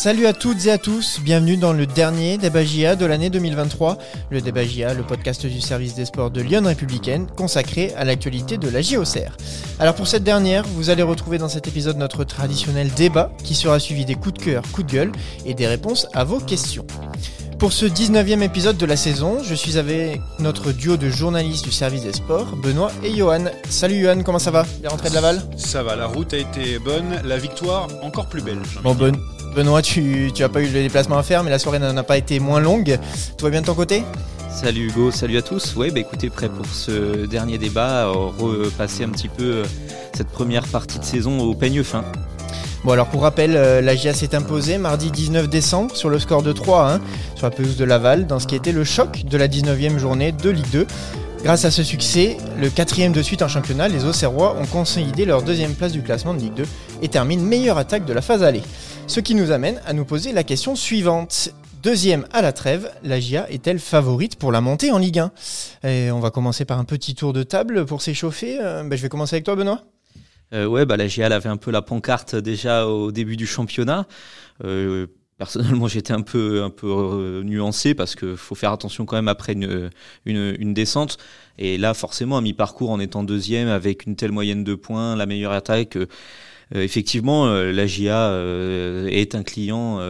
Salut à toutes et à tous, bienvenue dans le dernier débat JA de l'année 2023. Le débat JA, le podcast du service des sports de Lyon Républicaine, consacré à l'actualité de la JOCR. Alors pour cette dernière, vous allez retrouver dans cet épisode notre traditionnel débat qui sera suivi des coups de cœur, coups de gueule et des réponses à vos questions. Pour ce 19e épisode de la saison, je suis avec notre duo de journalistes du service des sports, Benoît et Johan. Salut Johan, comment ça va? Les rentrées de Laval? Ça va, la route a été bonne, la victoire encore plus belle. Bon, Benoît, tu n'as pas eu le déplacement à faire, mais la soirée n'en a pas été moins longue. Tout va bien de ton côté? Salut Hugo, salut à tous. Ouais, bah écoutez, prêt pour ce dernier débat, repasser un petit peu euh, cette première partie de saison au peigne fin. Bon alors pour rappel, euh, la GIA s'est imposée mardi 19 décembre sur le score de 3 1 sur la pelouse de Laval dans ce qui était le choc de la 19e journée de Ligue 2. Grâce à ce succès, le quatrième de suite en championnat, les Auxerrois ont consolidé leur deuxième place du classement de Ligue 2 et terminent meilleure attaque de la phase allée. Ce qui nous amène à nous poser la question suivante. Deuxième à la trêve, la GIA est-elle favorite pour la montée en Ligue 1 et On va commencer par un petit tour de table pour s'échauffer. Euh, ben, je vais commencer avec toi Benoît. Euh, ouais, bah, la GIA avait un peu la pancarte déjà au début du championnat. Euh, personnellement, j'étais un peu, un peu euh, nuancé parce qu'il faut faire attention quand même après une, une, une descente. Et là, forcément, à mi-parcours, en étant deuxième, avec une telle moyenne de points, la meilleure attaque, euh, effectivement, euh, la GIA est un client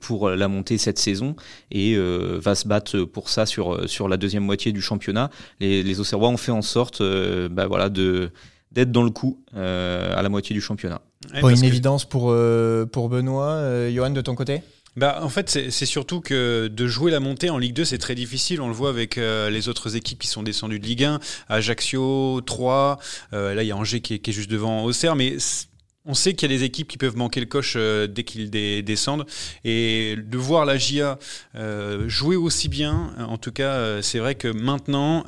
pour la montée cette saison et va se battre pour ça sur, sur la deuxième moitié du championnat. Les, les Auxerrois ont fait en sorte bah, voilà, de d'être dans le coup euh, à la moitié du championnat. une évidence pour, euh, pour Benoît. Euh, Johan, de ton côté? Bah, en fait, c'est surtout que de jouer la montée en Ligue 2, c'est très difficile. On le voit avec les autres équipes qui sont descendues de Ligue 1, Ajaccio, 3. là, il y a Angers qui est, juste devant Auxerre. Mais on sait qu'il y a des équipes qui peuvent manquer le coche dès qu'ils descendent. Et de voir la GIA jouer aussi bien, en tout cas, c'est vrai que maintenant,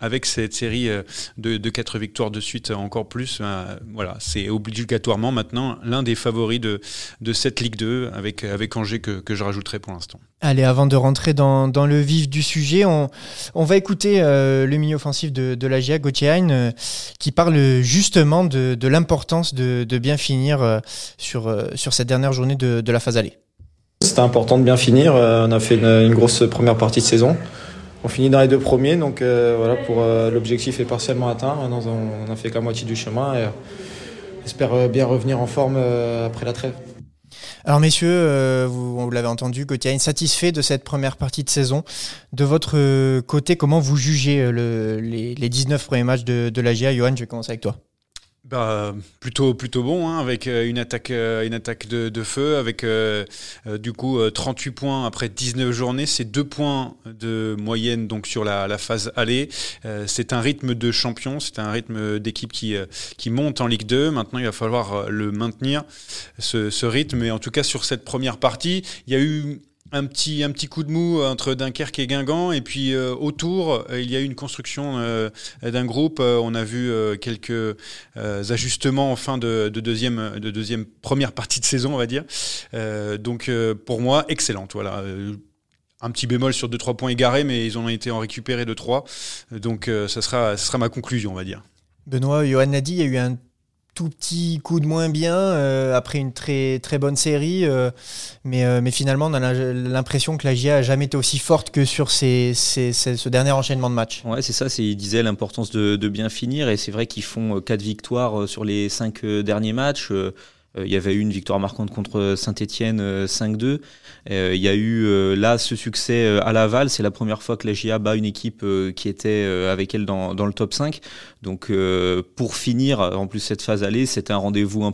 avec cette série euh, de, de quatre victoires de suite encore plus, euh, voilà, c'est obligatoirement maintenant l'un des favoris de, de cette Ligue 2 avec, avec Angers que, que je rajouterai pour l'instant. Allez, avant de rentrer dans, dans, le vif du sujet, on, on va écouter euh, le milieu offensif de, de la GIA, Gauthier Hein, qui parle justement de, de l'importance de, de, bien finir sur, sur cette dernière journée de, de la phase allée. C'était important de bien finir. on a fait une, une grosse première partie de saison on finit dans les deux premiers, donc euh, voilà, pour euh, l'objectif est partiellement atteint. Maintenant, on n'a fait la moitié du chemin et j'espère euh, bien revenir en forme après la trêve. Alors messieurs, vous, l'avez entendu, Gauthier, satisfait de cette première partie de saison. De votre côté, comment vous jugez le, les, les, 19 premiers matchs de, de la GA Johan, je vais commencer avec toi bah, plutôt plutôt bon hein, avec euh, une attaque euh, une attaque de, de feu avec euh, du coup 38 points après 19 journées. C'est deux points de moyenne donc sur la, la phase aller. C'est un rythme de champion. C'est un rythme d'équipe qui qui monte en Ligue 2 maintenant il va falloir le maintenir ce, ce rythme. Et en tout cas sur cette première partie il y a eu un petit, un petit coup de mou entre Dunkerque et Guingamp. Et puis euh, autour, euh, il y a eu une construction euh, d'un groupe. on a vu quelques ajustements en fin de, de, deuxième, de deuxième première partie de saison, on va dire. donc pour moi, excellente. Voilà. Un petit bémol sur 2-3 points égarés, mais ils ont été en récupéré de 3. Donc ça, sera, ça sera ma conclusion, on va dire. Benoît, Johan a dit, il y a eu un tout petit coup de moins bien euh, après une très, très bonne série. Euh, mais, euh, mais finalement, on a l'impression que la GIA n'a jamais été aussi forte que sur ces, ces, ce dernier enchaînement de matchs. Ouais, c'est ça. Il disait l'importance de, de, bien finir. Et c'est vrai qu'ils font quatre victoires sur les cinq derniers matchs. Euh, il y avait eu une victoire marquante contre Saint-Etienne 5-2. Euh, il y a eu euh, là ce succès à Laval. C'est la première fois que la GIA bat une équipe qui était avec elle dans, dans, le top 5. Donc pour finir, en plus cette phase allée, c'était un rendez-vous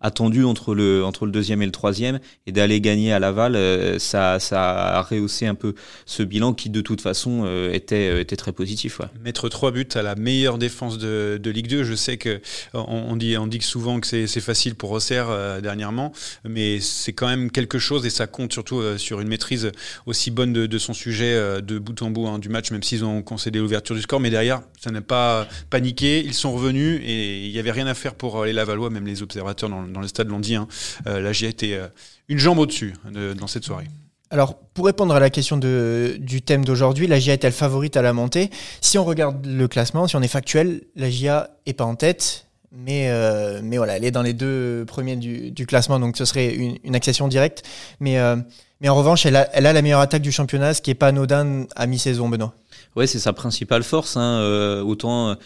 attendu entre le, entre le deuxième et le troisième, et d'aller gagner à Laval, euh, ça, ça a rehaussé un peu ce bilan qui de toute façon euh, était, euh, était très positif. Mettre trois buts à la meilleure défense de, de Ligue 2, je sais que on, dit, on dit souvent que c'est facile pour Auxerre dernièrement, mais c'est quand même quelque chose et ça compte surtout sur une maîtrise aussi bonne de, de son sujet de bout en bout hein, du match, même s'ils ont concédé l'ouverture du score, mais derrière, ça n'a pas paniqué, ils sont revenus et il n'y avait rien à faire pour les Lavallois, même les observateurs dans, dans le stade l'ont dit, hein, euh, la GIA était euh, une jambe au-dessus dans cette soirée. Alors, pour répondre à la question de, du thème d'aujourd'hui, la GIA est-elle favorite à la montée? Si on regarde le classement, si on est factuel, la GIA est pas en tête, Mais, mais voilà, elle est dans les deux premiers du, classement, donc ce serait une, accession directe. Mais, mais en revanche, elle a, elle a la meilleure attaque du championnat, ce qui n'est pas anodin à mi-saison, Benoît. Ouais, c'est sa principale force. Hein, autant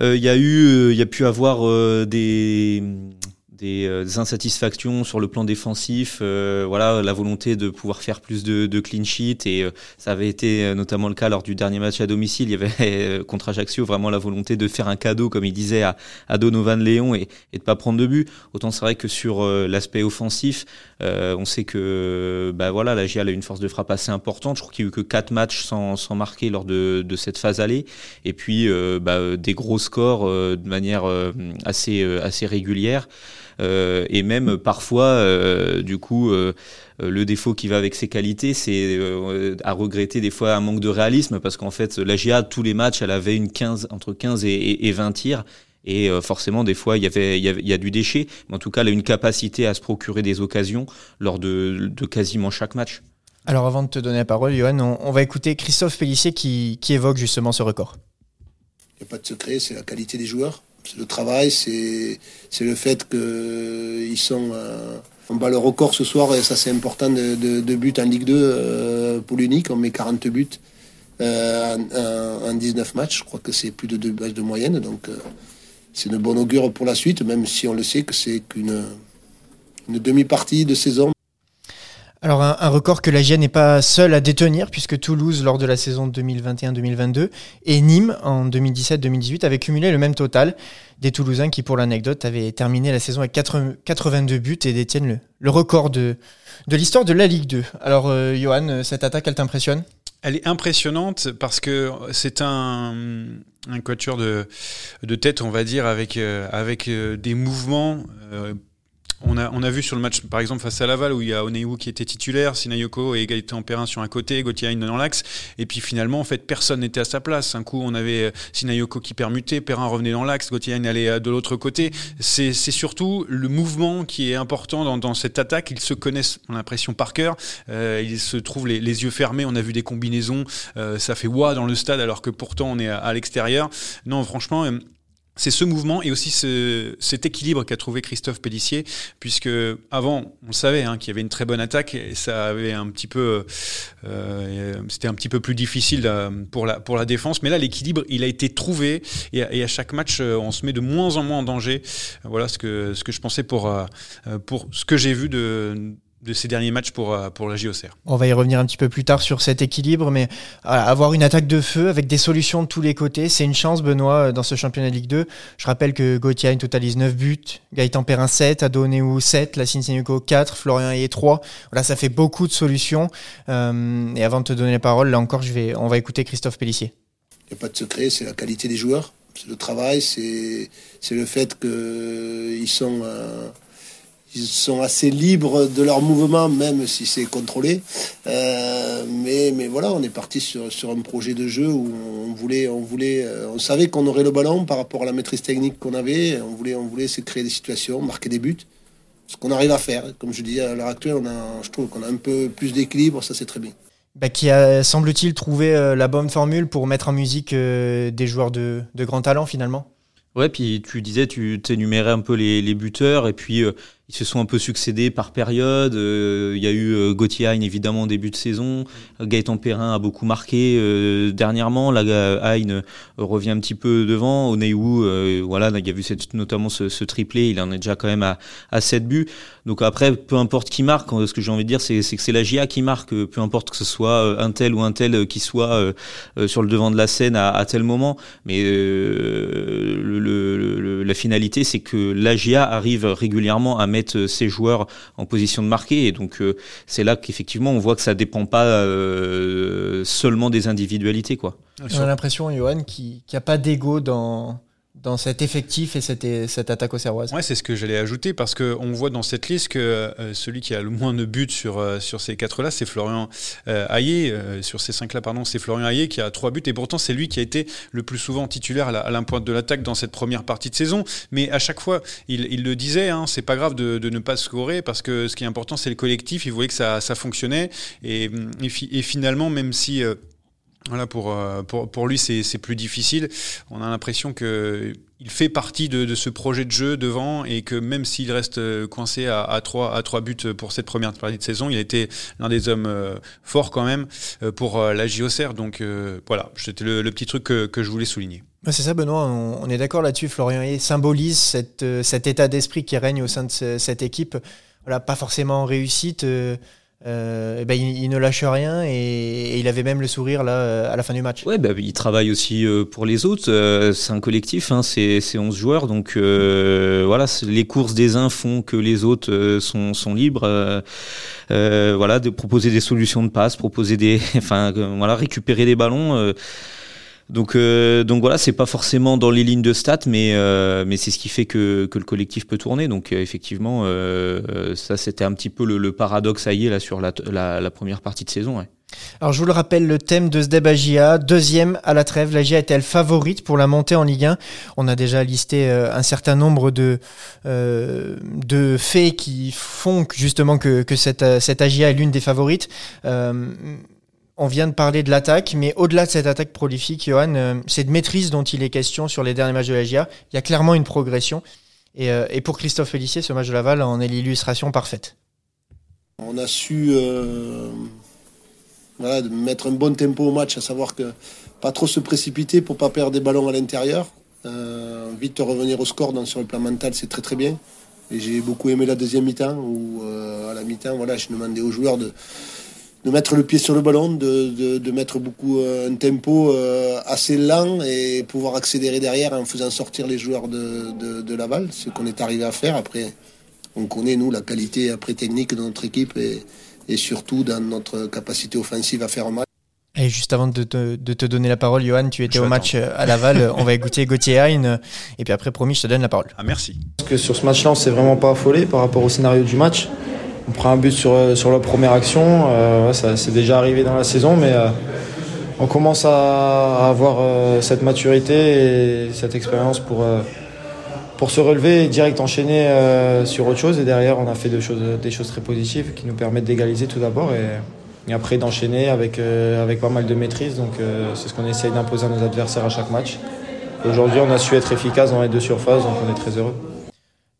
il y a eu, il y a pu avoir des euh, des, insatisfactions sur le plan défensif, euh, voilà, la volonté de pouvoir faire plus de, de clean sheet et euh, ça avait été notamment le cas lors du dernier match à domicile. Il y avait contre Ajaccio vraiment la volonté de faire un cadeau, comme il disait, à, à Donovan Léon et, et de pas prendre de but. Autant c'est vrai que sur l'aspect offensif, on sait que bah voilà, la GIA a une force de frappe assez importante. Je crois qu'il y a eu que quatre matchs sans, sans marquer lors de, de cette phase allée et puis bah, des gros scores de manière assez assez régulière. Euh, et même parfois, euh, du coup, euh, le défaut qui va avec ses qualités, c'est à regretter des fois un manque de réalisme parce qu'en fait, la GA, tous les matchs, elle avait une 15, entre 15 et, 20 tirs. Et forcément, des fois, il y avait, il y, a du déchet. Mais en tout cas, elle a une capacité à se procurer des occasions lors de, quasiment chaque match. Alors, avant de te donner la parole, Johan, on, va écouter Christophe Pellissier qui, qui évoque justement ce record. Il n'y a pas de secret, c'est la qualité des joueurs le travail, c'est le fait qu'ils sont. Euh, on bat le record ce soir et ça c'est important de, de, buts en Ligue 2 euh, pour l'unique. On met 40 buts euh, en, 19 matchs. Je crois que c'est plus de deux matchs de moyenne. Donc c'est une bonne augure pour la suite, même si on le sait que c'est qu'une une demi-partie de saison. Alors un, record que la n'est pas seule à détenir puisque Toulouse lors de la saison 2021-2022 et Nîmes en 2017-2018 avaient cumulé le même total. Des Toulousains qui pour l'anecdote avaient terminé la saison avec 82 buts et détiennent le, record de, l'histoire de la Ligue 2. Alors euh, Johan, cette attaque elle t'impressionne? Elle est impressionnante parce que c'est un, quatuor de, de tête, on va dire, avec, euh, avec euh, des mouvements on a, on a vu sur le match, par exemple, face à Laval, où il y a Oneiwu qui était titulaire, Sinayoko et Gaëtan Perrin sur un côté, Gauthier dans l'axe. Et puis finalement, en fait, personne n'était à sa place. Un coup, on avait euh, Sinayoko qui permutait, Perrin revenait dans l'axe, Gauthier allait euh, de l'autre côté. C'est surtout le mouvement qui est important dans, cette attaque. Ils se connaissent, on a l'impression, par cœur. Euh, ils se trouvent les, yeux fermés. On a vu des combinaisons. ça fait wa dans le stade, alors que pourtant, on est à, à l'extérieur. Non, franchement, c'est ce mouvement et aussi cet équilibre qu'a trouvé Christophe Pellissier, puisque avant, on savait hein, qu'il y avait une très bonne attaque et ça avait un petit peu, euh, c'était un petit peu plus difficile euh, pour la pour la défense, mais là l'équilibre il a été trouvé et, à chaque match euh, on se met de moins en moins en danger. Voilà ce que ce que je pensais pour pour ce que j'ai vu de ces derniers matchs pour, euh, pour la JOCR. On va y revenir un petit peu plus tard sur cet équilibre, mais avoir une attaque de feu avec des solutions de tous les côtés, c'est une chance, Benoît, dans ce championnat de Ligue 2. Je rappelle que Gauthier totalise 9 buts, Gaëtan Perrin 7, Adoneu 7, Lassine Senuko 4, Florian Ayé 3. Voilà, ça fait beaucoup de solutions. Euh, et avant de te donner la parole, là encore, je vais, on va écouter Christophe Pellissier. Il n'y a pas de secret, c'est la qualité des joueurs, c'est le travail, c'est le fait qu'ils sont... Euh, ils sont assez libres de leur mouvement, même si c'est contrôlé. Euh, mais, mais voilà, on est parti sur, sur un projet de jeu où on voulait, on voulait, euh, on savait qu'on aurait le ballon par rapport à la maîtrise technique qu'on avait. On voulait, on voulait se créer des situations, marquer des buts. Ce qu'on arrive à faire. Comme je dis, à l'heure actuelle, on a, je trouve qu'on a un peu plus d'équilibre, ça c'est très bien. Bah, qui a, semble-t-il, trouvé euh, la bonne formule pour mettre en musique des joueurs de, de grand talent finalement? Ouais, puis tu disais, tu énumérais un peu les, les buteurs, et puis ils se sont un peu succédés par période. Euh, il y a eu euh, Gauthier Hein évidemment au début de saison. Gaëtan Perrin a beaucoup marqué euh, dernièrement. Là, Hein revient un petit peu devant. Oneiwu, voilà, il y a vu notamment ce, triplé. Il en est déjà quand même à, à 7 buts. Donc après, peu importe qui marque, ce que j'ai envie de dire, c'est que c'est la GIA qui marque. Peu importe que ce soit un tel ou un tel qui soit sur le devant de la scène à, tel moment. Mais la finalité, c'est que la GIA arrive régulièrement à mettre mettre euh, ses joueurs en position de marquer. Et donc, euh, c'est là qu'effectivement, on voit que ça dépend pas euh, seulement des individualités. Quoi. On a l'impression, Johan, qu'il n'y a pas d'ego dans, dans cet effectif et cette, cette attaque au Serroise. Ouais, c'est ce que j'allais ajouter parce qu'on voit dans cette liste que euh, celui qui a le moins de buts sur, euh, sur ces quatre-là, c'est Florian euh, sur ces cinq-là, pardon, c'est Florian Hayé qui a trois buts et pourtant c'est lui qui a été le plus souvent titulaire à l'impointe de l'attaque dans cette première partie de saison. Mais à chaque fois, il, il le disait, hein, c'est pas grave de, de, ne pas scorer parce que ce qui est important, c'est le collectif. Il voyait que ça, ça fonctionnait et, et, finalement, même si Voilà, pour, pour, pour lui, c'est plus difficile. On a l'impression que il fait partie de, de, ce projet de jeu devant et que même s'il reste coincé à, à, trois, à trois buts pour cette première partie de saison, il a été l'un des hommes forts quand même pour la JOCR. Donc voilà, c'était le, petit truc que, je voulais souligner. C'est ça, Benoît, on, est d'accord là-dessus. Florian Hayes symbolise cette, cet état d'esprit qui règne au sein de cette équipe. Voilà, pas forcément en réussite. Euh, euh, ben, il, ne lâche rien et, il avait même le sourire là à la fin du match. Ouais, bah, il travaille aussi euh, pour les autres. c'est un collectif, hein, c'est 11 joueurs. Donc voilà, les courses des uns font que les autres sont, sont, libres. voilà, de proposer des solutions de passe, proposer des. Enfin, voilà, récupérer des ballons. Donc, euh, donc voilà, c'est pas forcément dans les lignes de stats, mais, euh, mais c'est ce qui fait que, que le collectif peut tourner. Donc euh, effectivement, euh, ça c'était un petit peu le, paradoxe à là sur la, première partie de saison. Alors je vous le rappelle, le thème de ce débat deuxième à la trêve, la GIA est-elle favorite pour la montée en Ligue 1 On a déjà listé un certain nombre de, de faits qui font justement que, que cette, cette AGIA est l'une des favorites. On vient de parler de l'attaque, mais au-delà de cette attaque prolifique, Johan, euh, cette maîtrise dont il est question sur les derniers matchs de la GIA, il y a clairement une progression. Et, euh, pour Christophe Félissier, ce match de Laval en est l'illustration parfaite. On a su euh, mettre un bon tempo au match, à savoir que pas trop se précipiter pour pas perdre des ballons à l'intérieur. vite revenir au score dans, sur le plan mental, c'est très très bien. Et j'ai beaucoup aimé la deuxième mi-temps, où à la mi-temps, voilà, je demandais aux joueurs de de mettre le pied sur le ballon, de, de, mettre beaucoup euh, un tempo euh, assez lent et pouvoir accélérer derrière en faisant sortir les joueurs de, de Laval, ce qu'on est arrivé à faire. Après, on connaît, nous, la qualité après technique de notre équipe et, et surtout dans notre capacité offensive à faire un match. Et juste avant de te, de te donner la parole, Johan, tu étais au match euh, à Laval. on va écouter Gauthier Hein. Et puis après, promis, je te donne la parole. Ah, merci. Parce que sur ce match-là, on s'est vraiment pas affolé par rapport au scénario du match on prend un but sur, euh, sur la première action. Euh, ça c'est déjà arrivé dans la saison, mais euh, on commence à, avoir cette maturité et cette expérience pour, pour se relever et direct enchaîner sur autre chose. Et derrière, on a fait des choses, des choses très positives qui nous permettent d'égaliser tout d'abord et, et, après d'enchaîner avec, avec pas mal de maîtrise. Donc c'est ce qu'on essaye d'imposer à nos adversaires à chaque match. Aujourd'hui, on a su être efficace dans les deux surfaces, donc on est très heureux.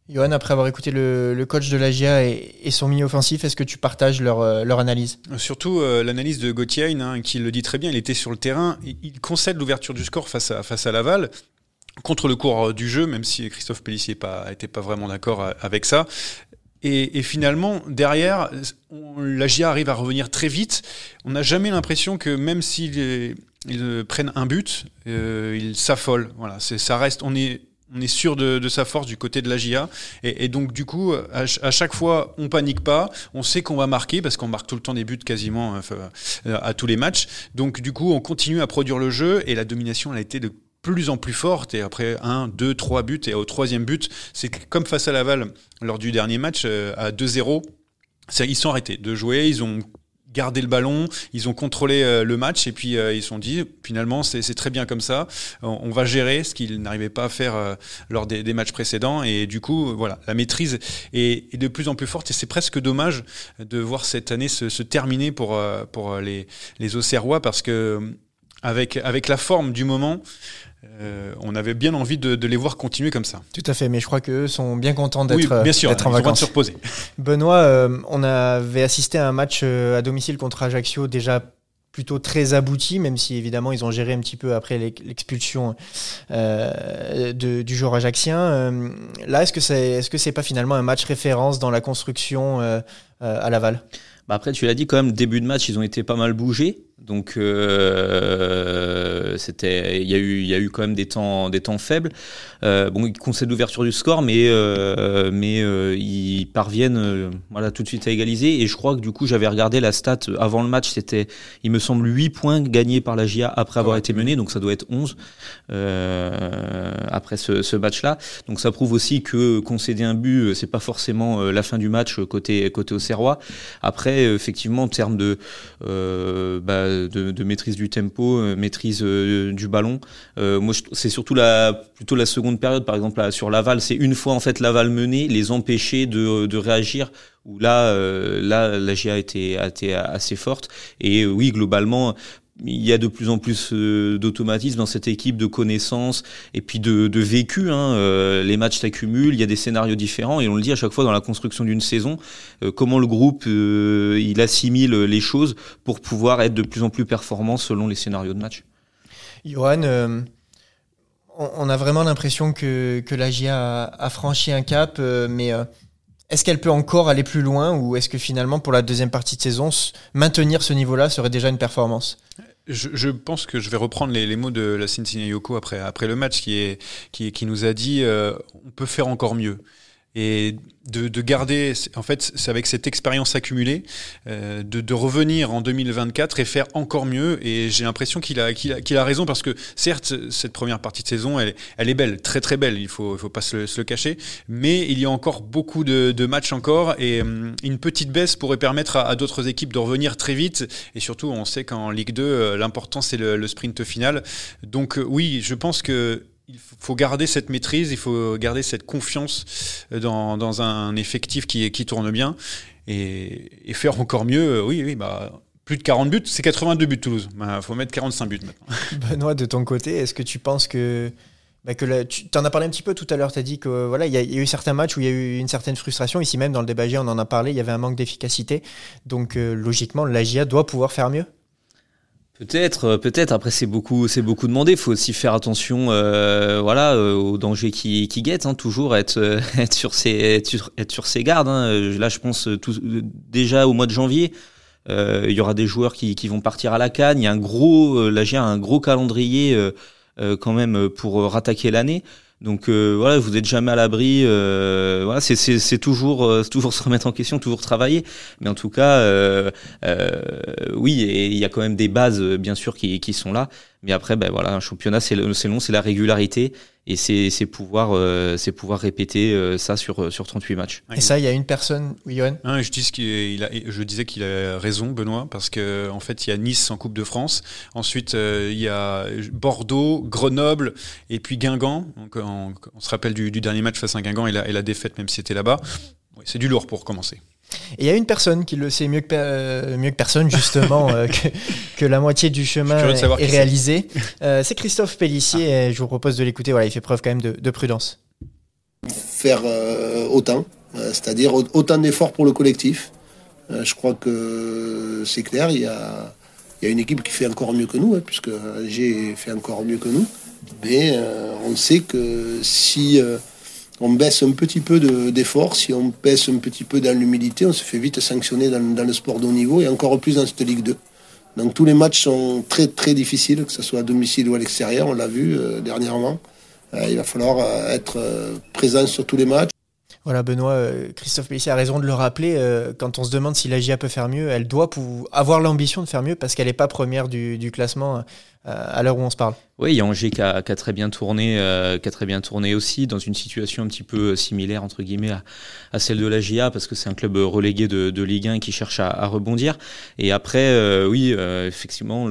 Johan, après avoir écouté le, coach de la GIA et, son milieu offensif, est-ce que tu partages leur, euh, analyse? Surtout euh, l'analyse de Gauthier, hein, qui le dit très bien, il était sur le terrain, il, concède l'ouverture du score face à, face à Laval contre le cours euh, du jeu, même si Christophe Pellissier n'était pas, vraiment d'accord avec ça. Et, finalement, derrière, la GIA arrive à revenir très vite. On n'a jamais l'impression que même s'ils ils prennent un but, ils s'affolent. Voilà, ça reste. On est on est sûr de, sa force du côté de la GIA. Et, donc, du coup, à, chaque fois, on panique pas. On sait qu'on va marquer parce qu'on marque tout le temps des buts quasiment euh, à tous les matchs. Donc, du coup, on continue à produire le jeu et la domination, elle a été de plus en plus forte. Et après, un, deux, trois buts. Et au troisième but, c'est comme face à Laval lors du dernier match euh, à 2-0. Ils sont arrêtés de jouer, ils ont gardé le ballon, ils ont contrôlé euh, le match et puis euh, ils se sont dit finalement c'est très bien comme ça, on, va gérer ce qu'ils n'arrivaient pas à faire euh, lors des, matchs précédents et du coup voilà la maîtrise est, de plus en plus forte et c'est presque dommage de voir cette année se, terminer pour, pour les, les Auxerrois parce que avec, avec la forme du moment, euh, on avait bien envie de, les voir continuer comme ça. Tout à fait, mais je crois qu'eux sont bien contents d'être oui, bien sûr, en vacances. se reposer. Benoît, euh, on avait assisté à un match euh, à domicile contre Ajaccio déjà plutôt très abouti, même si évidemment ils ont géré un petit peu après l'expulsion du joueur ajaxien. là, est-ce que c'est est -ce que c'est pas finalement un match référence dans la construction à Laval? Bah Après, tu l'as dit quand même, début de match, ils ont été pas mal bougés. Donc euh, c'était, il y a eu, il y a eu quand même des temps, des temps faibles. Euh, bon, ils concèdent l'ouverture du score, mais euh, mais euh, ils parviennent, euh, voilà, tout de suite à égaliser. Et je crois que du coup, j'avais regardé la stat avant le match, c'était, il me semble, 8 points gagnés par la GIA après avoir été mené, donc ça doit être 11 après ce, ce match-là. Donc ça prouve aussi que concéder un but, c'est pas forcément la fin du match côté côté au Serrois. Après, effectivement, en termes de bah, de, maîtrise du tempo, euh, maîtrise euh, du ballon. Euh, moi, c'est surtout la plutôt la seconde période, par exemple sur Laval, c'est une fois en fait Laval mené, les empêcher de, réagir. Où là, là, la GIA a été, a été assez forte. Et oui, globalement, il y a de plus en plus euh, d'automatisme dans cette équipe, de connaissances et puis de, de vécu. Hein. Euh, les matchs s'accumulent, il y a des scénarios différents et on le dit à chaque fois dans la construction d'une saison, euh, comment le groupe il assimile les choses pour pouvoir être de plus en plus performant selon les scénarios de match. Johan, on, a vraiment l'impression que, que la GIA a, franchi un cap, mais est-ce qu'elle peut encore aller plus loin ou est-ce que finalement pour la deuxième partie de saison, maintenir ce niveau-là serait déjà une performance? Je, pense que je vais reprendre les, mots de la Cincinnati Yoko après, après le match qui, est, qui, qui nous a dit euh, on peut faire encore mieux et de, de, garder, en fait, c'est avec cette expérience accumulée, euh, de, de, revenir en 2024 et faire encore mieux. Et j'ai l'impression qu'il a, qu'il a, qu'il a, raison parce que certes, cette première partie de saison, elle, elle est belle, très très belle, il faut, il faut pas se le, se le, cacher, mais il y a encore beaucoup de, de matchs encore et hum, une petite baisse pourrait permettre à, à d'autres équipes de revenir très vite. Et surtout, on sait qu'en Ligue 2, euh, l'important c'est le, le sprint final. Donc euh, oui, je pense que il faut garder cette maîtrise, il faut garder cette confiance dans, un effectif qui, tourne bien et, faire encore mieux. Oui, oui, bah, plus de 40 buts, c'est 82 buts Toulouse. Il bah, faut mettre 45 buts maintenant. Benoît, de ton côté, est-ce que tu penses que bah tu en as parlé un petit peu tout à l'heure, tu as dit que voilà, il y, a eu certains matchs où il y a eu une certaine frustration. Ici même, dans le débat on en a parlé, il y avait un manque d'efficacité. Donc euh, logiquement, la GIA doit pouvoir faire mieux Peut-être, euh, peut-être. Après, c'est beaucoup, c'est beaucoup demandé. Il faut aussi faire attention, euh, voilà, euh, aux dangers qui, qui guettent. Hein, toujours être, euh, être sur ses, être ses gardes. Hein. Là, je pense tout, déjà au mois de janvier, euh, il y aura des joueurs qui, qui vont partir à la canne. Il y a un gros, là, j'ai un gros calendrier quand même pour rattaquer l'année. Donc euh, voilà, vous n'êtes jamais à l'abri. Euh, voilà, c'est toujours, euh, toujours se remettre en question, toujours travailler. Mais en tout cas, oui, il y a quand même des bases, bien sûr, qui sont là. Mais après, ben voilà, un championnat, c'est long, c'est la régularité et c'est pouvoir, euh, c'est pouvoir répéter euh, ça sur, sur 38 matchs. Et ça, il y a une personne, oui, Johan? Ah, je, dis qu'il a, je disais qu'il a raison, Benoît, parce qu'en en fait, il y a Nice en Coupe de France. Ensuite, euh, il y a Bordeaux, Grenoble et puis Guingamp. Donc, on, se rappelle du, du, dernier match face à Guingamp et la, et la défaite, même si c'était là-bas. c'est du lourd pour commencer. Et il y a une personne qui le sait mieux que, euh, mieux que personne, justement, euh, que, que, la moitié du chemin est, réalisé. Euh, c'est Christophe Pellissier, ah. et je vous propose de l'écouter. Voilà, il fait preuve quand même de, de prudence. Faire autant, c'est-à-dire autant d'efforts pour le collectif. je crois que c'est clair, il y a, il y a une équipe qui fait encore mieux que nous, hein, puisque j'ai fait encore mieux que nous. Mais on sait que si on baisse un petit peu d'effort, si on baisse un petit peu dans l'humilité, on se fait vite sanctionner dans, le sport de haut niveau et encore plus dans cette Ligue 2. Donc tous les matchs sont très très difficiles, que ce soit à domicile ou à l'extérieur, on l'a vu euh, dernièrement. Euh, il va falloir euh, être présent sur tous les matchs. Voilà, Benoît, Christophe Pellissier a raison de le rappeler. quand on se demande si la GIA peut faire mieux, elle doit avoir l'ambition de faire mieux parce qu'elle n'est pas première du classement euh, à l'heure où on se parle. Oui, il y a Angers qui a, très bien tourné, euh, qui bien tourné aussi, dans une situation un petit peu similaire à, celle de la GIA, parce que c'est un club relégué de, Ligue 1 qui cherche à, rebondir. Et après, euh, oui, effectivement,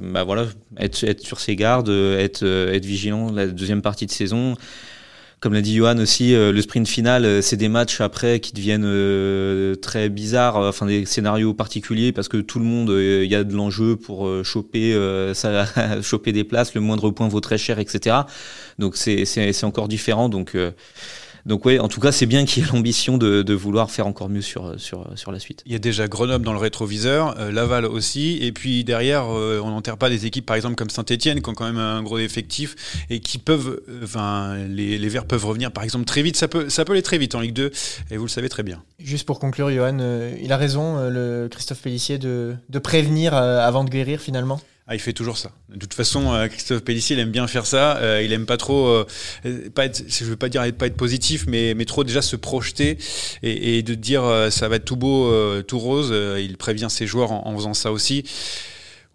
bah voilà, être, sur ses gardes, être vigilant la deuxième partie de saison comme l'a dit Johan aussi, euh, le sprint final, euh, c'est des matchs après qui deviennent euh, très bizarres, enfin des scénarios particuliers parce que tout le monde, il y a de l'enjeu pour choper, choper des places, le moindre point vaut très cher, etc. Donc c'est encore différent. Donc donc oui, en tout cas, c'est bien qu'il y ait l'ambition de, de, vouloir faire encore mieux sur, sur, sur la suite. Il y a déjà Grenoble dans le rétroviseur, euh, Laval aussi, et puis derrière, euh, on n'enterre pas des équipes par exemple comme Saint-Etienne qui ont quand même un gros effectif et qui peuvent, euh, enfin, les, les Verts peuvent revenir par exemple très vite. Ça peut, ça peut aller très vite en Ligue 2, et vous le savez très bien. Juste pour conclure, Johan, il a raison, le Christophe Pellissier, de, de prévenir avant de guérir finalement? Ah, il fait toujours ça. De toute façon, euh, Christophe Pellissier, il aime bien faire ça. Euh, il aime pas trop, euh, pas être, je veux pas dire pas être positif, mais, mais trop déjà se projeter et, et de dire ça va être tout beau, tout rose. il prévient ses joueurs en, en faisant ça aussi.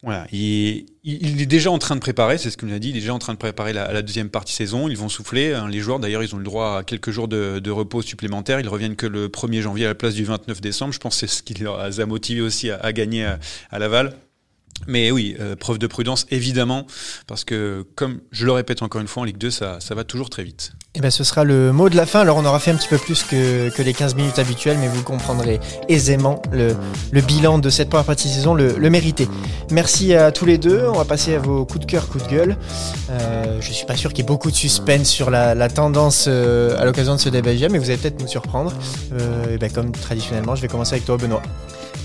Voilà, il, il, est déjà en train de préparer, c'est ce qu'il nous a dit, il est déjà en train de préparer la, la deuxième partie saison. Ils vont souffler. Hein. Les joueurs, d'ailleurs, ils ont le droit à quelques jours de, de, repos supplémentaires. Ils reviennent que le 1er janvier à la place du 29 décembre. Je pense que c'est ce qui les a motivés aussi à, à gagner à, à Laval. Mais oui, euh, preuve de prudence évidemment, parce que comme je le répète encore une fois en Ligue 2, ça, va toujours très vite. Et ben ce sera le mot de la fin. Alors on aura fait un petit peu plus que, les 15 minutes habituelles, mais vous comprendrez aisément le, bilan de cette première partie de saison, le, mérité. Merci à tous les deux. On va passer à vos coups de cœur, coups de gueule. Euh, je suis pas sûr qu'il y ait beaucoup de suspense sur la, tendance euh, à l'occasion de ce débat, mais vous allez peut-être nous surprendre. Euh, et ben comme traditionnellement, je vais commencer avec toi, Benoît.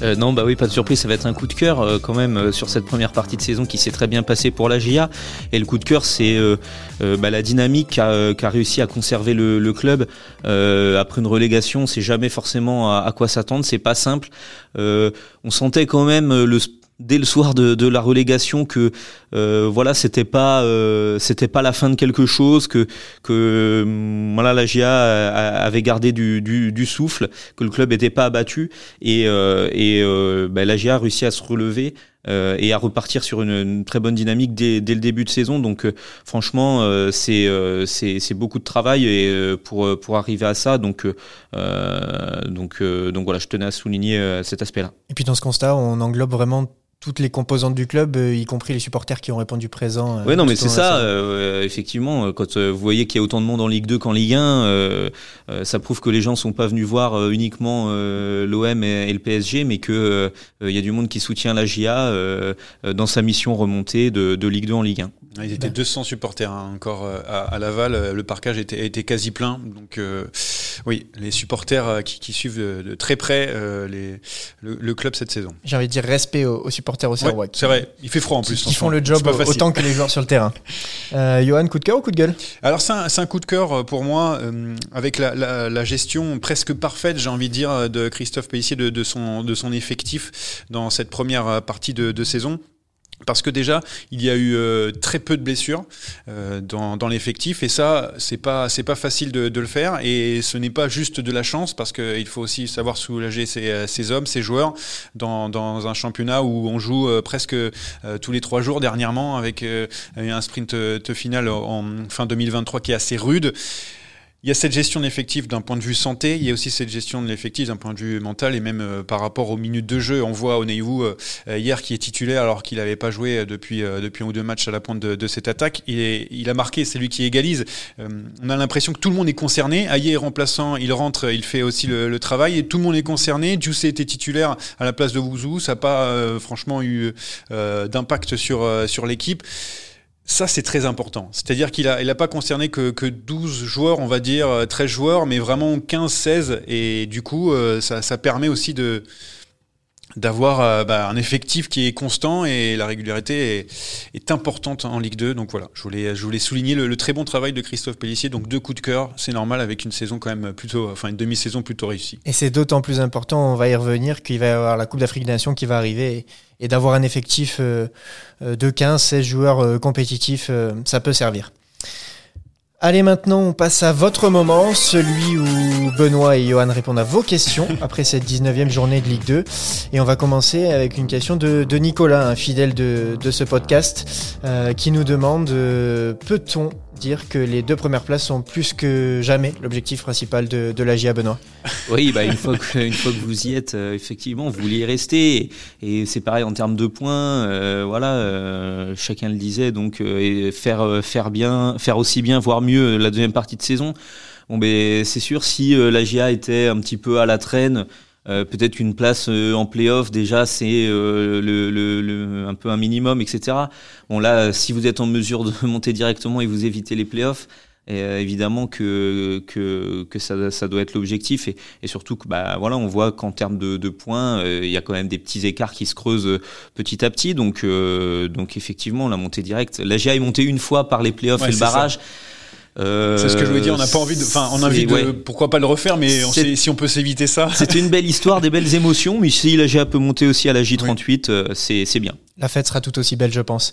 Euh, non, bah oui, pas de surprise, ça va être un coup de cœur euh, quand même euh, sur cette première partie de saison qui s'est très bien passée pour la GIA. Et le coup de cœur, c'est bah, la dynamique qu'a qu'a réussi à conserver le, club après une relégation. C'est jamais forcément à, à quoi s'attendre, c'est pas simple. On sentait quand même le dès le soir de, de la relégation que euh, voilà c'était pas euh, c'était pas la fin de quelque chose que que hum, voilà la GIA avait gardé du, du, du souffle que le club était pas abattu. Et euh, et ben, la GIA a réussi à se relever euh, et à repartir sur une, une très bonne dynamique dès, dès le début de saison. Donc euh, franchement c'est c'est beaucoup de travail et pour pour arriver à ça. Donc donc donc voilà je tenais à souligner cet aspect là Et puis dans ce constat, on englobe vraiment toutes les composantes du club, euh, y compris les supporters qui ont répondu présent. euh, Ouais, non, mais c'est ça. euh, effectivement, quand euh, vous voyez qu'il y a autant de monde en Ligue 2 qu'en Ligue 1, euh, euh, ça prouve que les gens sont pas venus voir uniquement euh, l'OM et, et le PSG, mais que euh, il y a du monde qui soutient la GIA dans sa mission remontée de, de Ligue 2 en Ligue 1. Ils étaient Ben. 200 supporters hein, encore à, à Laval. Le parcage était, était quasi plein. Donc euh, oui, les supporters qui, qui suivent de, de très près euh, les, le, le club cette saison. J'ai envie de dire respect aux, aux supporters aussi. Ouais, c'est vrai, il fait froid en plus. en ce font le job autant que les joueurs sur le terrain. Euh, Johan, coup de cœur ou coup de gueule? Alors c'est un, coup de cœur euh, pour moi, euh, avec la, la- la gestion presque parfaite, j'ai envie de dire, euh, de Christophe Pellissier, de, de son, de son effectif dans cette première partie de, de saison. Parce que déjà, il y a eu euh, très peu de blessures euh, dans, dans l'effectif et ça, c'est pas c'est pas facile de, de le faire et ce n'est pas juste de la chance parce qu'il faut aussi savoir soulager ses, euh, hommes, ses joueurs dans, dans un championnat où on joue euh, presque euh, tous les trois jours dernièrement avec un sprint final en fin 2023 qui est assez rude. Il y a cette gestion de l'effectif d'un point de vue santé, il y a aussi cette gestion de l'effectif d'un point de vue mental et même euh, par rapport aux minutes de jeu. On voit Oneiwu euh, euh, hier qui est titulaire alors qu'il n'avait pas joué depuis, depuis un ou deux matchs à la pointe de, cette attaque. Il, a marqué, c'est lui qui égalise. On a l'impression que tout le monde est concerné. Ayer est remplaçant, il rentre, il fait aussi le, travail et tout le monde est concerné. Jussé était titulaire à la place de Wouzou, ça n'a pas franchement eu d'impact sur, sur l'équipe. Ça, c'est très important. C'est-à-dire qu'il a, il pas concerné que, que 12 joueurs, on va dire, euh, 13 joueurs, mais vraiment 15, 16. Et du coup, euh, ça, permet aussi de d'avoir euh, bah, un effectif qui est constant et la régularité est, importante en Ligue 2. Donc voilà, je voulais, je voulais souligner le, très bon travail de Christophe Pellissier. Donc deux coups de cœur, c'est normal avec une saison quand même plutôt, enfin une demi-saison plutôt réussie. Et c'est d'autant plus important, on va y revenir, qu'il va y avoir la Coupe d'Afrique des Nations qui va arriver. Et d'avoir un effectif euh, euh, de 15, 16 joueurs euh, compétitifs, ça peut servir. Allez, maintenant, on passe à votre moment, celui où Benoît et Johan répondent à vos questions après cette 19e journée de Ligue 2. Et on va commencer avec une question de, Nicolas, un fidèle de, de ce podcast, qui nous demande peut-on dire que les deux premières places sont plus que jamais l'objectif principal de, de la GIA Benoît Oui, bah une fois que vous y êtes, euh, effectivement, vous voulez y rester. Et, c'est pareil en termes de points. euh, voilà, euh, chacun le disait. Donc faire faire bien, faire aussi bien, voire mieux la deuxième partie de saison. Bon, ben c'est sûr si la GIA était un petit peu à la traîne. Euh, Peut-être une place euh, en playoff déjà c'est euh, le, le, le- un peu un minimum etc. Bon là si vous êtes en mesure de monter directement et vous évitez les playoffs euh, évidemment que, que, que ça, ça doit être l'objectif et, et surtout que bah, voilà, on voit qu'en termes de, de points, euh, il y a quand même des petits écarts qui se creusent euh, petit à petit. Donc, euh, donc effectivement, la montée directe. La GIA est montée une fois par les playoffs Ouais, et le ça. Euh, C'est ce que je voulais dire. On n'a pas envie de, enfin, on a envie de, ouais. pourquoi pas le refaire, mais on C'est- sait- si on peut s'éviter ça. C'était une belle histoire, des belles émotions, mais si la GIA peut monter aussi à la J38, euh, c'est c'est bien. La fête sera tout aussi belle, je pense.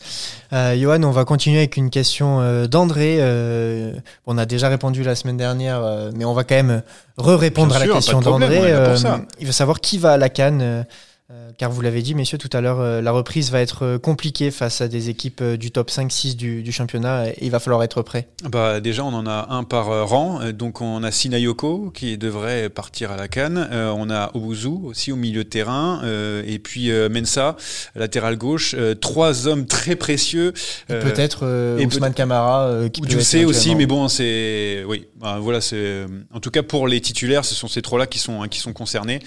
Euh, Johan, on va continuer avec une question euh, d'André. Euh, on a déjà répondu la semaine dernière, euh, mais on va quand même re-répondre à la sûr, question d'André. Euh, il veut savoir qui va à la Cannes. Euh, car vous l'avez dit, messieurs, tout à l'heure, euh, la reprise va être euh, compliquée face à des équipes du top 5-6 du, championnat et il va falloir être prêt. Bah, déjà, on en a un par rang. Donc, on a Sinayoko qui devrait partir à la canne. on a Obuzu aussi au milieu de terrain. et puis Mensa, latéral gauche. trois hommes très précieux. Peut-être Ousmane Kamara qui peut sais aussi, mais bon, c'est. Oui, bah, voilà. En tout cas, pour les titulaires, ce sont ces trois-là qui sont, hein, qui sont concernés.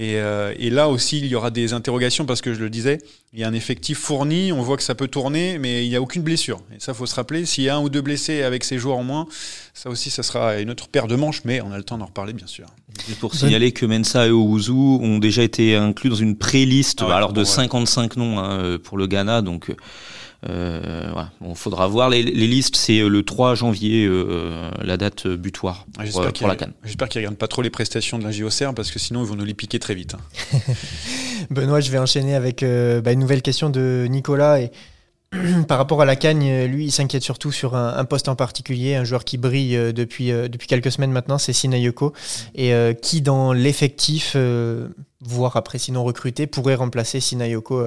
Et, et là aussi, il y aura des interrogations parce que je le disais, il y a un effectif fourni, on voit que ça peut tourner, mais il n'y a aucune blessure. Et ça, faut se rappeler. S'il y a un ou deux blessés avec ces joueurs en moins, ça aussi, ça sera une autre paire de manches, mais on a le temps d'en reparler, bien sûr. pour signaler que Mensa et Owuzu ont déjà été inclus dans une pré-liste, ah alors de 55 noms hein, pour le Ghana, donc. Euh, voilà. Bon, faudra voir les, listes. C'est le 3 janvier, euh, la date butoir pour, euh, pour la Cannes. J'espère qu'ils regardent pas trop les prestations de la JOCR parce que sinon ils vont nous les piquer très vite. Hein. Benoît, je vais enchaîner avec euh, bah, une nouvelle question de Nicolas. Et par rapport à la Cagne, lui, il s'inquiète surtout sur un, poste en particulier, un joueur qui brille euh, depuis, euh, depuis quelques semaines maintenant, c'est Sinayoko, et qui dans l'effectif, voire après sinon recruté, pourrait remplacer Sinayoko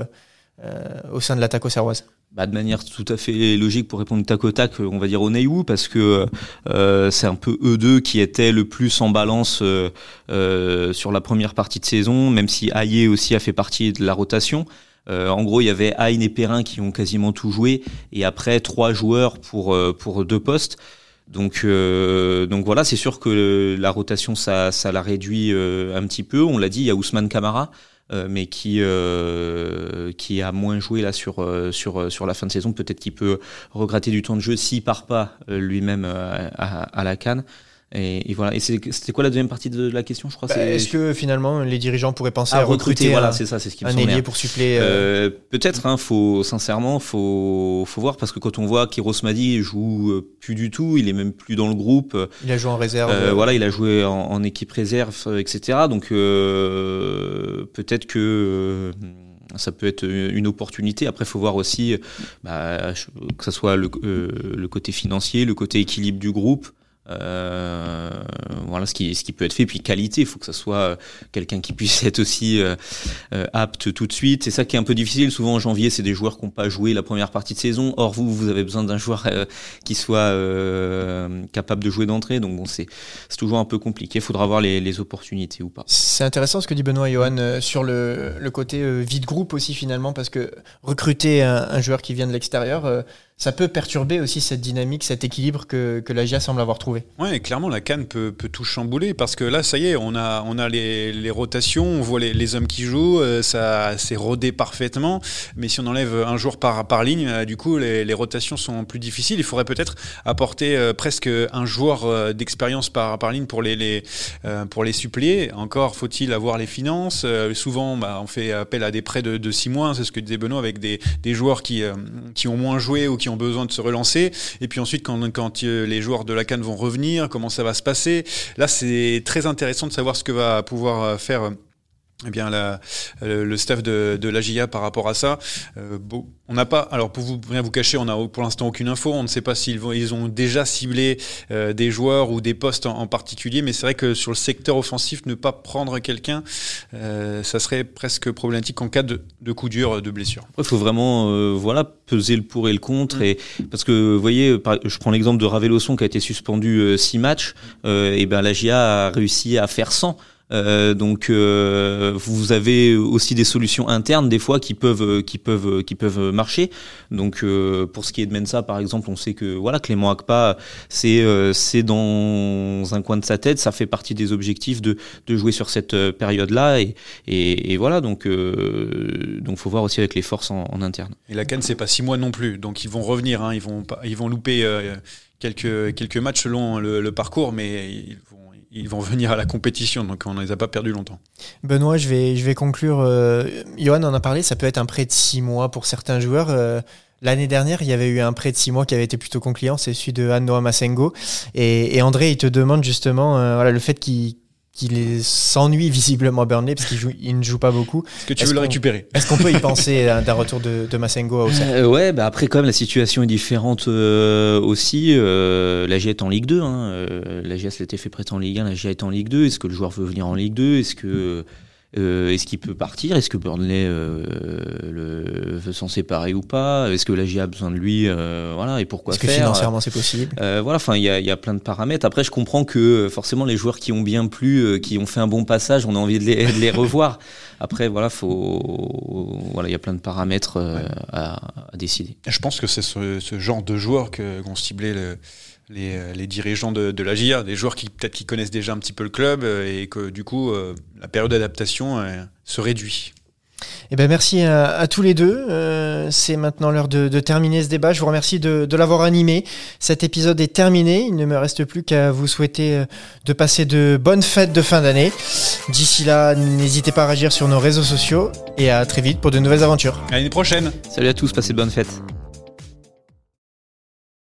au sein de l'attaque au serroise? Bah, de manière tout à fait logique pour répondre tac au tac, on va dire au parce que euh, c'est un peu eux deux qui étaient le plus en balance euh, euh, sur la première partie de saison, même si Aye aussi a fait partie de la rotation. en gros, il y avait Aïn et Perrin qui ont quasiment tout joué, et après trois joueurs pour pour deux postes. Donc, donc voilà, c'est sûr que la rotation, ça, ça la réduit un petit peu. On l'a dit, il y a Ousmane Camara, euh, mais qui euh, qui a moins joué là sur euh, sur sur la fin de saison. Peut-être qu'il peut regretter du temps de jeu s'il part pas lui-même à, à, la Cannes. Et, voilà. Et c'était quoi la deuxième partie de la question, je crois? Bah, Est-ce que finalement les dirigeants pourraient penser à, recruter, voilà, c'est ça, c'est ce qui un ailier pour suppléer euh... Peut-être. Hein, faut sincèrement, faut faut voir parce que quand on voit qu'Iros Madi joue euh, plus du tout, il est même plus dans le groupe. Il a joué en réserve. Euh, voilà, il a joué en, en équipe réserve, etc. Donc euh, peut-être que ça peut être une opportunité. Après, il faut voir aussi bah, que ce soit le, le, côté financier, le côté équilibre du groupe. Euh, voilà ce qui, ce qui peut être fait. Puis qualité, il faut que ça soit euh, quelqu'un qui puisse être aussi euh, apte tout de suite. C'est ça qui est un peu difficile. Souvent en janvier, c'est des joueurs qui n'ont pas joué la première partie de saison. Or, vous, vous avez besoin d'un joueur qui soit capable de jouer d'entrée. Donc bon, c'est toujours un peu compliqué. Il faudra voir les, les, opportunités ou pas. C'est intéressant ce que dit Benoît et Johan sur le, le côté vide groupe aussi finalement, parce que recruter un, un joueur qui vient de l'extérieur ça peut perturber aussi cette dynamique, cet équilibre que, que semble avoir trouvé. Oui, clairement, la Cannes peut, tout chambouler parce que là, ça y est, on a, les, rotations, on voit les, hommes qui jouent, euh, ça s'est rodé parfaitement. Mais si on enlève un jour par, ligne, euh, du coup, les, rotations sont plus difficiles. Il faudrait peut-être apporter euh, presque un joueur d'expérience par, ligne pour les, les, pour les suppléer. Encore faut-il avoir les finances. souvent, bah, on fait appel à des prêts de, six mois, c'est ce que disait Benoît, avec des, des joueurs qui, qui ont moins joué ou qui ont besoin de se relancer. Et puis ensuite, quand, quand euh, les joueurs de la Cannes vont revenir, comment ça va se passer? Là, c'est très intéressant de savoir ce que va pouvoir euh, faire eh bien la, euh, le staff de, de l'AGIA par rapport à ça. Euh, on n'a pas, alors pour vous rien vous cacher, on n'a pour l'instant aucune info. On ne sait pas s'ils vont, ils ont déjà ciblé euh, des joueurs ou des postes en, particulier, mais c'est vrai que sur le secteur offensif, ne pas prendre quelqu'un, euh, ça serait presque problématique en cas de, de coup dur, de blessure. Il faut vraiment, euh, voilà, peser le pour et le contre, mm. et parce que vous voyez, je prends l'exemple de Ravelosson qui a été suspendu six matchs, et ben l'AGIA a réussi à faire 100. Euh, donc euh, vous avez aussi des solutions internes des fois qui peuvent qui peuvent qui peuvent marcher. Donc euh, pour ce qui est de Mensa par exemple, on sait que voilà Clément Akpa c'est c'est dans un coin de sa tête, ça fait partie des objectifs de de jouer sur cette période là et et, et voilà. Donc donc faut voir aussi avec les forces en, en interne. Et la Cannes c'est pas six mois non plus, donc ils vont revenir, hein, ils vont ils vont louper quelques quelques matchs selon le, le parcours, mais ils vont ils vont venir à la compétition, donc on ne les a pas perdus longtemps. Benoît, je vais, je vais conclure. Euh, Johan en a parlé, ça peut être un prêt de six mois pour certains joueurs. Euh, l'année dernière, il y avait eu un prêt de six mois qui avait été plutôt concluant, c'est celui de Annoa Masengo. Et, et, André, il te demande justement euh, voilà, le fait qu'il qu'il s'ennuie visiblement à Burnley parce qu'il il ne joue pas beaucoup. Est-ce que tu veux le récupérer? Est-ce qu'on peut y penser d'un retour de, de Massengo à Auxerre? Euh, Ouais, bah après quand même la situation est différente euh, aussi. Euh, la GIA est en Ligue 2. Hein. Euh, la GIA s'était fait prêter en Ligue 1, la GIA est en Ligue 2. Est-ce que le joueur veut venir en Ligue 2 Est-ce que Euh, est-ce qu'il peut partir? Est-ce que Burnley euh, le, veut s'en séparer ou pas? Est-ce que la GIA a besoin de lui? Euh, Voilà, et pourquoi Est-ce que faire? financièrement c'est possible? Voilà, enfin il y a, y a, plein de paramètres. Après, je comprends que forcément les joueurs qui ont bien plu, qui ont fait un bon passage, on a envie de les, de les revoir. Après, voilà, faut, voilà, il y a plein de paramètres à, à, décider. Je pense que c'est ce, ce, genre de joueurs que qu'ont ciblé le les, les, dirigeants de, de la GIA, des joueurs qui peut-être qui connaissent déjà un petit peu le club et que du coup la période d'adaptation se réduit. Eh ben merci à, à tous les deux. Euh, c'est maintenant l'heure de, de, terminer ce débat. Je vous remercie de, de l'avoir animé. Cet épisode est terminé. Il ne me reste plus qu'à vous souhaiter de passer de bonnes fêtes de fin d'année. D'ici là, n'hésitez pas à réagir sur nos réseaux sociaux et à très vite pour de nouvelles aventures. À l'année prochaine. Salut à tous, passez de bonnes fêtes.